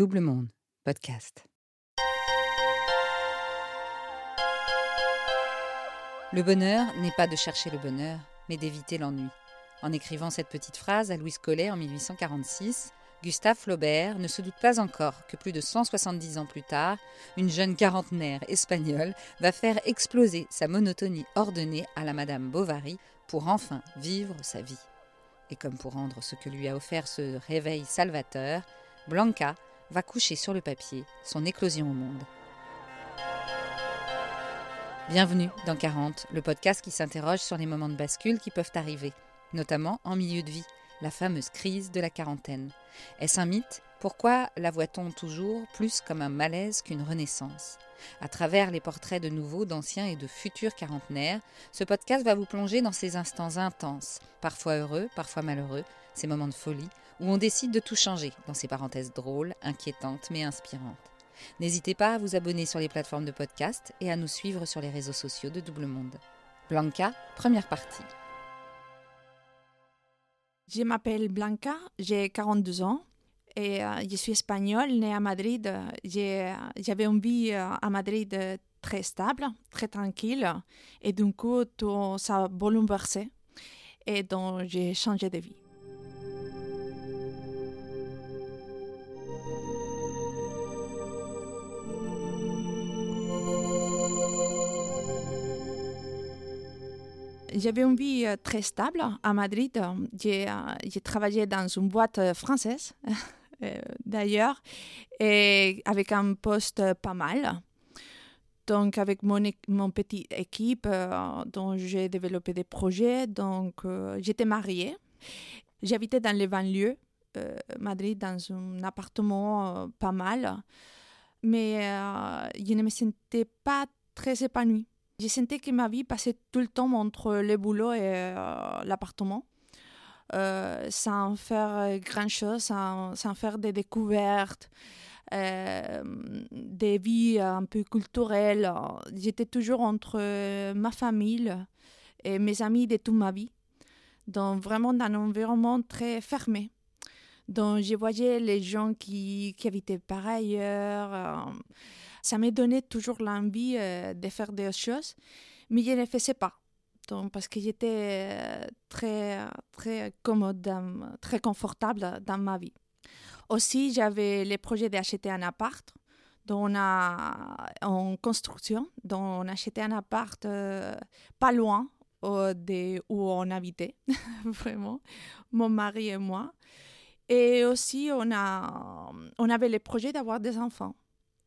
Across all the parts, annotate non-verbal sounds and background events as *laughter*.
Double podcast. Le bonheur n'est pas de chercher le bonheur, mais d'éviter l'ennui. En écrivant cette petite phrase à Louis Collet en 1846, Gustave Flaubert ne se doute pas encore que plus de 170 ans plus tard, une jeune quarantenaire espagnole va faire exploser sa monotonie ordonnée à la Madame Bovary pour enfin vivre sa vie. Et comme pour rendre ce que lui a offert ce réveil salvateur, Blanca va coucher sur le papier son éclosion au monde. Bienvenue dans 40, le podcast qui s'interroge sur les moments de bascule qui peuvent arriver, notamment en milieu de vie, la fameuse crise de la quarantaine. Est-ce un mythe? Pourquoi la voit-on toujours plus comme un malaise qu'une renaissance? À travers les portraits de nouveaux, d'anciens et de futurs quarantenaires, ce podcast va vous plonger dans ces instants intenses, parfois heureux, parfois malheureux, ces moments de folie, où on décide de tout changer, dans ces parenthèses drôles, inquiétantes mais inspirantes. N'hésitez pas à vous abonner sur les plateformes de podcast et à nous suivre sur les réseaux sociaux de Double Monde. Blanca, première partie. Je m'appelle Blanca, j'ai 42 ans et euh, je suis espagnole, née à Madrid. J'avais une vie euh, à Madrid euh, très stable, très tranquille et d'un coup tout ça a et donc j'ai changé de vie. J'avais une vie euh, très stable à Madrid. J'ai euh, travaillé dans une boîte euh, française, *laughs* d'ailleurs, et avec un poste pas mal. Donc, avec mon, mon petite équipe, dont j'ai développé des projets. Donc, j'étais mariée. J'habitais dans les banlieues, Madrid, dans un appartement pas mal. Mais je ne me sentais pas très épanouie. Je sentais que ma vie passait tout le temps entre le boulot et euh, l'appartement. Euh, sans faire grand-chose, sans, faire des découvertes, euh, des vies un peu culturelles. J'étais toujours entre ma famille et mes amis de toute ma vie. Donc vraiment dans un environnement très fermé. Donc je voyais les gens qui, qui habitaient par ailleurs ça me donnait toujours l'envie euh, de faire des choses, mais je ne faisais pas. Donc, parce que j'étais euh, très, très commode, très confortable dans ma vie. Aussi, j'avais le projet d'acheter un appart on a, en construction. Donc, on achetait un appart euh, pas loin de où on habitait, *laughs* vraiment, mon mari et moi. Et aussi, on, a, on avait le projet d'avoir des enfants.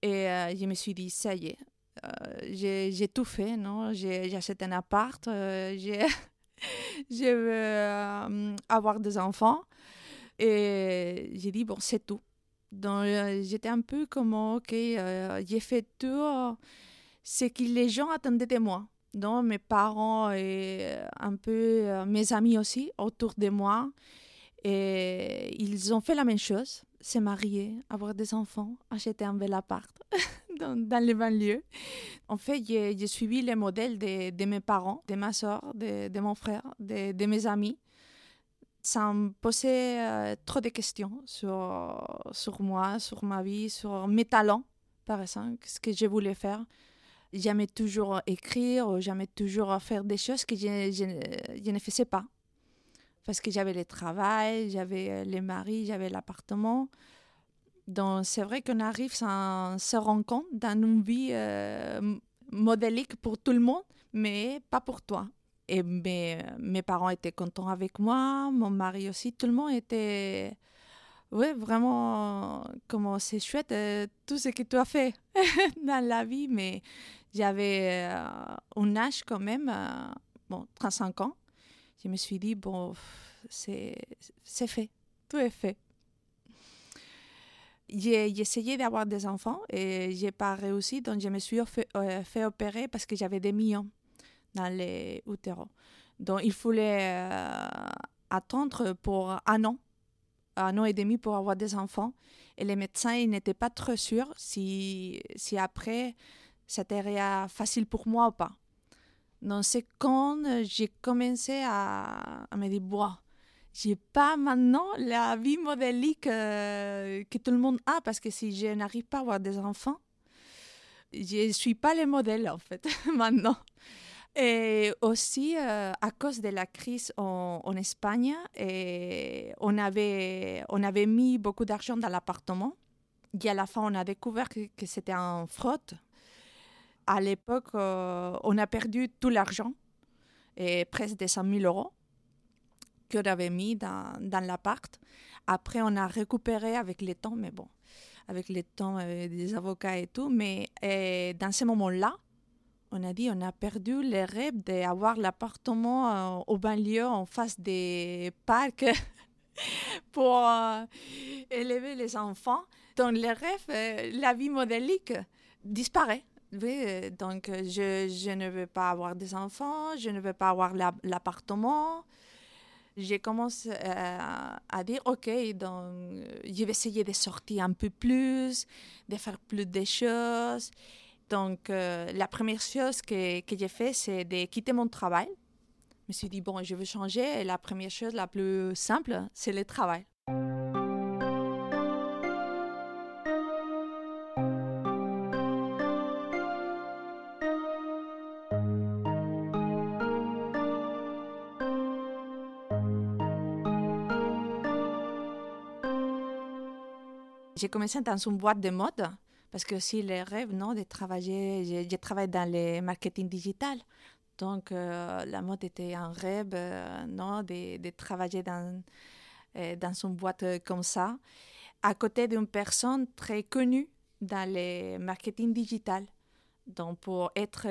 Et euh, je me suis dit, ça y est, euh, j'ai tout fait, non? J'ai acheté un appart, euh, *laughs* je veux avoir des enfants. Et j'ai dit, bon, c'est tout. Donc, j'étais un peu comme, ok, j'ai fait tout ce que les gens attendaient de moi. Donc, mes parents et un peu mes amis aussi autour de moi. Et ils ont fait la même chose se marier, avoir des enfants, acheter un bel appart *laughs* dans, dans, les banlieues. En fait, j'ai suivi les modèles de, de, mes parents, de ma soeur, de, de mon frère, de, de, mes amis, sans poser euh, trop de questions sur, sur moi, sur ma vie, sur mes talents, par exemple, ce que je voulais faire. J'aimais toujours écrire, j'aimais toujours faire des choses que je, je, je ne faisais pas parce que j'avais le travail, j'avais euh, les maris, j'avais l'appartement. Donc, c'est vrai qu'on arrive à se rendre compte dans une vie euh, modélique pour tout le monde, mais pas pour toi. Et mes, mes parents étaient contents avec moi, mon mari aussi, tout le monde était. Oui, vraiment, comment c'est chouette, euh, tout ce que tu as fait dans la vie, mais j'avais un âge quand même, bon, 35 ans je me suis dit, bon, c'est fait, tout est fait. J'ai essayé d'avoir des enfants et j'ai pas réussi, donc je me suis fait, euh, fait opérer parce que j'avais des millions dans les utérus. Donc il fallait euh, attendre pour un an, un an et demi pour avoir des enfants. Et les médecins n'étaient pas trop sûrs si, si après c'était facile pour moi ou pas. Donc c'est quand j'ai commencé à, à, me dire, bon, j'ai pas maintenant la vie modélique euh, que tout le monde a parce que si je n'arrive pas à avoir des enfants, je suis pas le modèle en fait *laughs* maintenant. Et aussi, euh, à cause de la crise en, Espagne, on, avait, on avait mis beaucoup d'argent dans l'appartement. Et à la fin, on a découvert que, que c'était un fraude. À l'époque, euh, on a perdu tout l'argent, presque des 100 000 euros qu'on avait mis dans, l'appart. Après, on a récupéré avec le temps, mais bon, avec le temps euh, des avocats et tout. Mais dans ce moment-là, on a dit on a perdu le rêve d'avoir l'appartement euh, au banlieue en face des parcs *laughs* pour euh, élever les enfants. Donc le rêve, euh, la vie modélique disparaît. Donc je, je, ne veux pas avoir des enfants, je ne veux pas avoir l'appartement. J'ai commencé à dire, OK, donc je vais essayer de sortir un peu plus, de faire plus de choses. Donc, euh, la première chose que, que j'ai fait, c'est de quitter mon travail. Je me suis dit, bon, je veux changer. La première chose, la plus simple, c'est le travail. J'ai commencé dans une boîte de mode parce que si les rêves, non, de travailler, j'ai travaillé dans le marketing digital. Donc, euh, la mode était un rêve, euh, non, de, de, travailler dans, euh, dans une boîte comme ça, à côté d'une personne très connue dans le marketing digital. Donc, pour être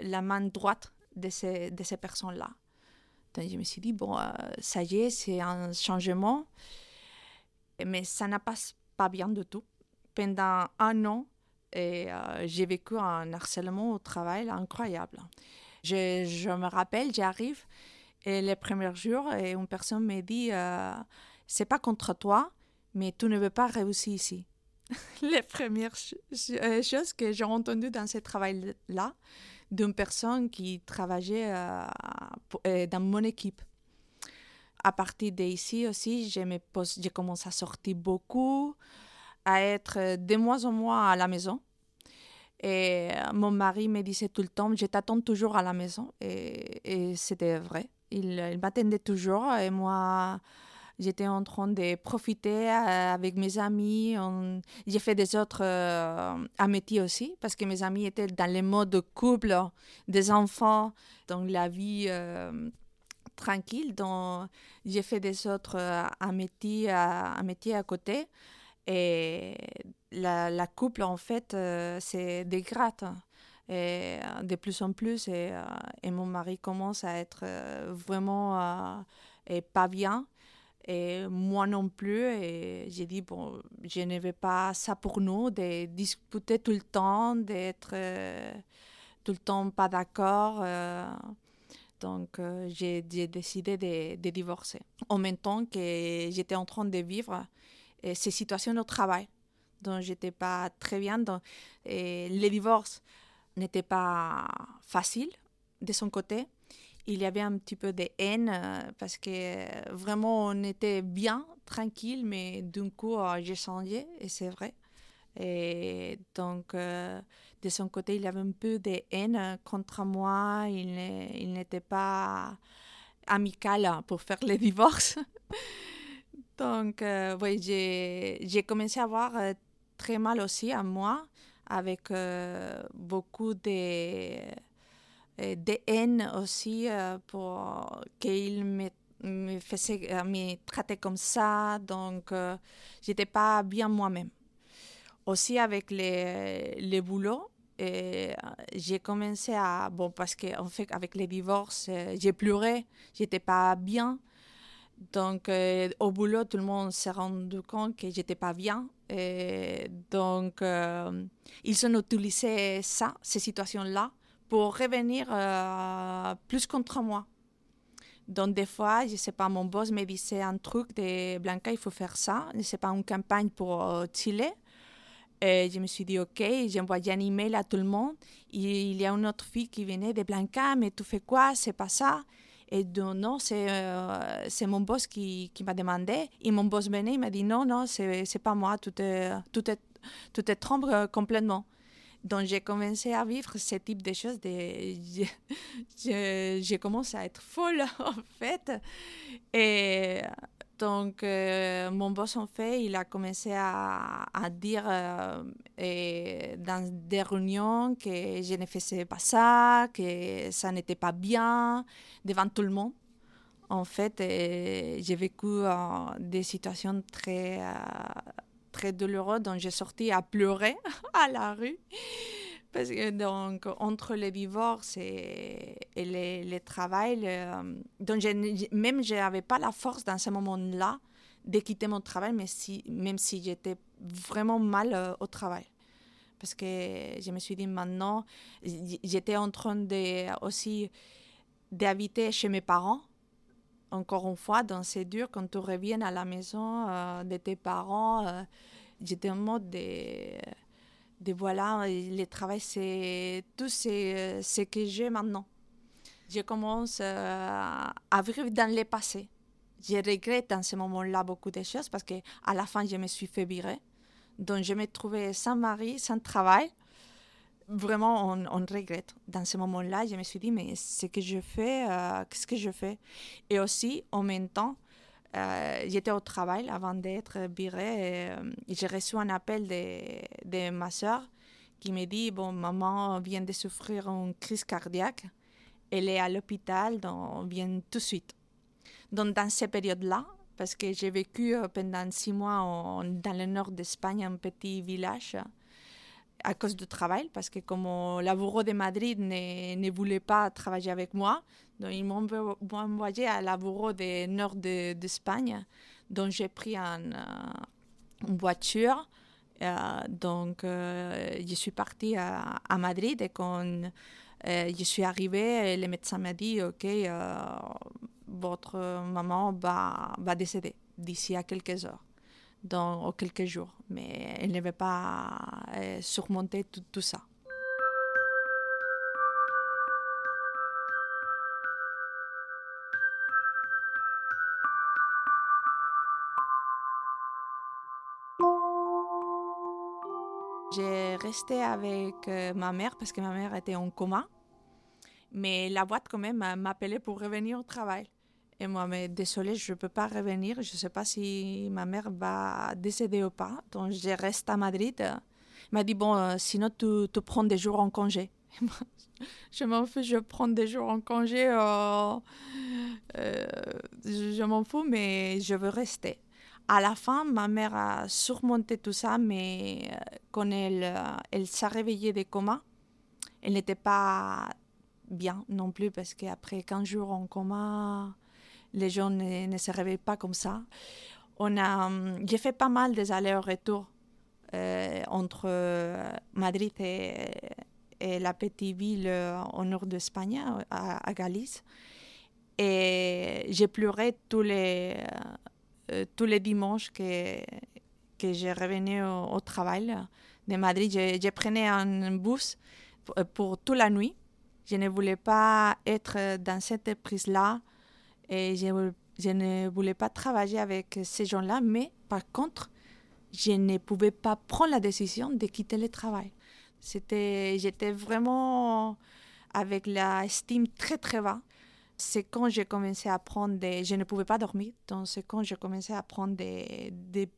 la main droite de ces, de ces personnes-là. Donc, je me suis dit, bon, ça y est, c'est un changement, mais ça n'a pas, bien du tout pendant un an, et euh, j'ai vécu un harcèlement au travail incroyable. Je, me rappelle, j'arrive et les premiers jours, et une personne me dit euh, C'est pas contre toi, mais tu ne veux pas réussir ici. *laughs* les premières euh, choses que j'ai entendues dans ce travail-là d'une personne qui travaillait dans mon équipe. À partir d'ici aussi, j'ai commencé à sortir beaucoup à être de moins en moins à la maison. Et mon mari me disait tout le temps, je t'attends toujours à la maison. Et, c'était vrai. Il, m'attendait toujours. Et moi, j'étais en train de profiter euh, avec mes amis. J'ai fait des autres euh, amitiés aussi, parce que mes amis étaient dans le mode de couple, des enfants, dans la vie euh, tranquille. Donc, j'ai fait des autres amitiés, amitiés à côté. Et la, couple, en fait, euh, c'est dégrade. Et euh, de plus en plus, et, euh, et, mon mari commence à être vraiment et pas bien. Et moi non plus. Et j'ai dit, bon, je ne veux pas ça pour nous, de discuter tout le temps, d'être tout le temps pas d'accord. Donc, j'ai décidé de, divorcer. En même temps que j'étais en train de vivre ces situations au travail dont j'étais pas très bien. Donc, et le divorce n'était pas facile de son côté. Il y avait un petit peu de haine euh, parce que vraiment on était bien, tranquille, mais d'un coup euh, j'ai changé et c'est vrai. Et donc, euh, de son côté, il avait un peu de haine contre moi. Il n'était pas amical pour faire le divorce. *laughs* Donc, euh, oui, j'ai commencé à avoir euh, très mal aussi à moi, avec beaucoup de, haine aussi pour qu'il me, me me comme ça. Donc, j'étais pas bien moi-même. Aussi avec les, les boulots, j'ai commencé à bon parce que en fait avec les divorces j'ai pleuré j'étais pas bien donc, euh, au boulot, tout le monde s'est rendu compte que j'étais pas bien. Et donc, euh, ils ont utilisé ça, ces situations-là, pour revenir euh, plus contre moi. Donc, des fois, je sais pas, mon boss me disait un truc de Blanca, il faut faire ça. Je sais pas, une campagne pour Chile. Et je me suis dit, OK, envoyé un email à tout le monde. il y a une autre fille qui venait de Blanca, mais tu fais quoi? C'est pas ça. Et donc, non, c'est c'est mon boss qui, qui m'a demandé. Et mon boss venait, il m'a dit non, non, c'est pas moi, tout est, tout est, tout est trompe complètement. Donc, j'ai commencé à vivre ce type de choses. De, j'ai commencé à être folle, *laughs* en fait. Et donc, euh, mon boss, en fait, il a commencé à, dire euh, et dans des réunions que je ne faisais pas ça, que ça n'était pas bien devant tout le monde. En fait, j'ai vécu euh, des situations très très douloureux, donc j'ai sorti à pleurer *laughs* à la rue. Parce que donc, entre le divorce et, et le, le, travail, donc je, même je n'avais pas la force dans ce moment-là de quitter mon travail, mais si, même si j'étais vraiment mal euh, au travail. Parce que je me suis dit maintenant, j'étais en train de, aussi d'habiter chez mes parents encore une fois, donc c'est dur quand tu reviens à la maison euh, de tes parents. Euh, j'étais en mode de, de voilà, le travail, c'est tout ce que j'ai maintenant. Je commence euh, à vivre dans le passé. Je regrette dans ce moment-là beaucoup de choses parce qu'à la fin, je me suis fait virer. Donc, je me trouvais sans mari, sans travail vraiment, on, on, regrette. Dans ce moment-là, je me suis dit, mais ce que je fais, euh, qu'est-ce que je fais? Et aussi, en même temps, euh, j'étais au travail avant d'être virée. Euh, j'ai reçu un appel de, de ma soeur qui me dit, bon, maman vient de souffrir une crise cardiaque. Elle est à l'hôpital, donc on vient tout de suite. Donc, dans ces périodes-là, parce que j'ai vécu pendant six mois dans le nord d'Espagne, un petit village, à cause du travail, parce que comme la bureau de Madrid ne, ne, voulait pas travailler avec moi, donc ils m'ont envoyé à la bureau du nord d'Espagne, de, donc j'ai pris euh, une voiture. Euh, donc, euh, je suis partie à, à, Madrid et quand je suis arrivée, le médecin m'a dit, OK, votre maman va, va décéder d'ici à quelques heures dans quelques jours, mais elle ne veut pas euh, surmonter tout, tout ça. J'ai resté avec euh, ma mère parce que ma mère était en coma, mais la boîte quand même m'appelait pour revenir au travail. Et moi, mais désolée, je ne peux pas revenir. Je ne sais pas si ma mère va décéder ou pas. Donc, je reste à Madrid. Elle m'a dit, bon, euh, sinon, tu, tu, prends des jours en congé. *laughs* je m'en fous, je prends des jours en congé. Euh, euh, je, m'en fous, mais je veux rester. À la fin, ma mère a surmonté tout ça, mais quand elle, elle s'est réveillée des coma, elle n'était pas bien non plus, parce qu'après 15 jours en coma, les gens ne, se réveillent pas comme ça. On a, hum, j'ai fait pas mal des allers-retours euh, entre euh, Madrid et, la petite ville euh, au nord d'Espagne, à, à, Galice. Et j'ai pleuré tous les, tous les dimanches que, que je revenais au, travail de Madrid. Je, je, prenais un bus pour toute la nuit. Je ne voulais pas être dans cette prise-là et je, ne voulais pas travailler avec ces gens-là, mais par contre, je ne pouvais pas prendre la décision de quitter le travail. C'était, j'étais vraiment avec la estime très très bas. C'est quand j'ai commencé à prendre des... Je ne pouvais pas dormir, donc c'est quand j'ai commencé à prendre des, des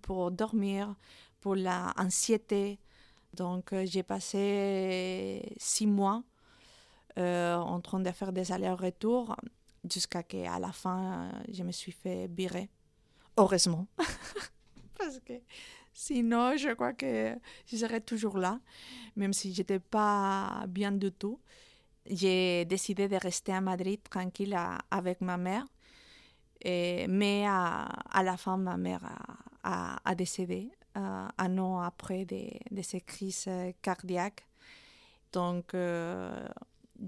pour dormir, pour l'anxiété. Donc euh, j'ai passé six mois euh, en train de faire des allers-retours jusqu'à qu'à la fin, je me suis fait virer. Heureusement. *laughs* Parce que sinon, je crois que je serais toujours là, même si je n'étais pas bien du tout. J'ai décidé de rester à Madrid tranquille avec ma mère. Et, mais à, à, la fin, ma mère a, a, décédé euh, un an après de, de, ces crises cardiaques. Donc, euh,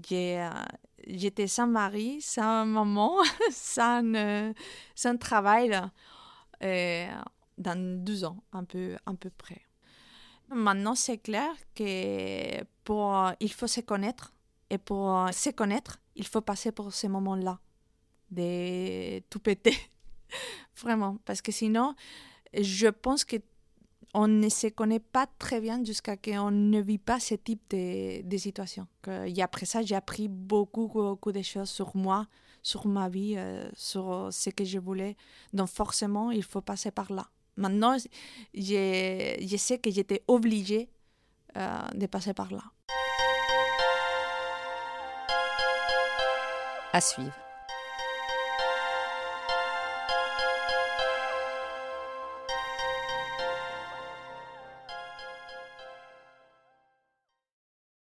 j'ai j'étais sans mari, sans maman, *laughs* sans, euh, sans travail euh, dans deux ans, un peu, un peu près. Maintenant, c'est clair que pour, il faut se connaître Et pour se connaître, il faut passer par ces moments-là, de tout péter. *laughs* Vraiment. Parce que sinon, je pense que on ne se connaît pas très bien jusqu'à ce qu'on ne vit pas ce type de, situation. Et après ça, j'ai appris beaucoup, beaucoup de choses sur moi, sur ma vie, euh, sur ce que je voulais. Donc forcément, il faut passer par là. Maintenant, je, je sais que j'étais obligée euh, de passer par là. À suivre.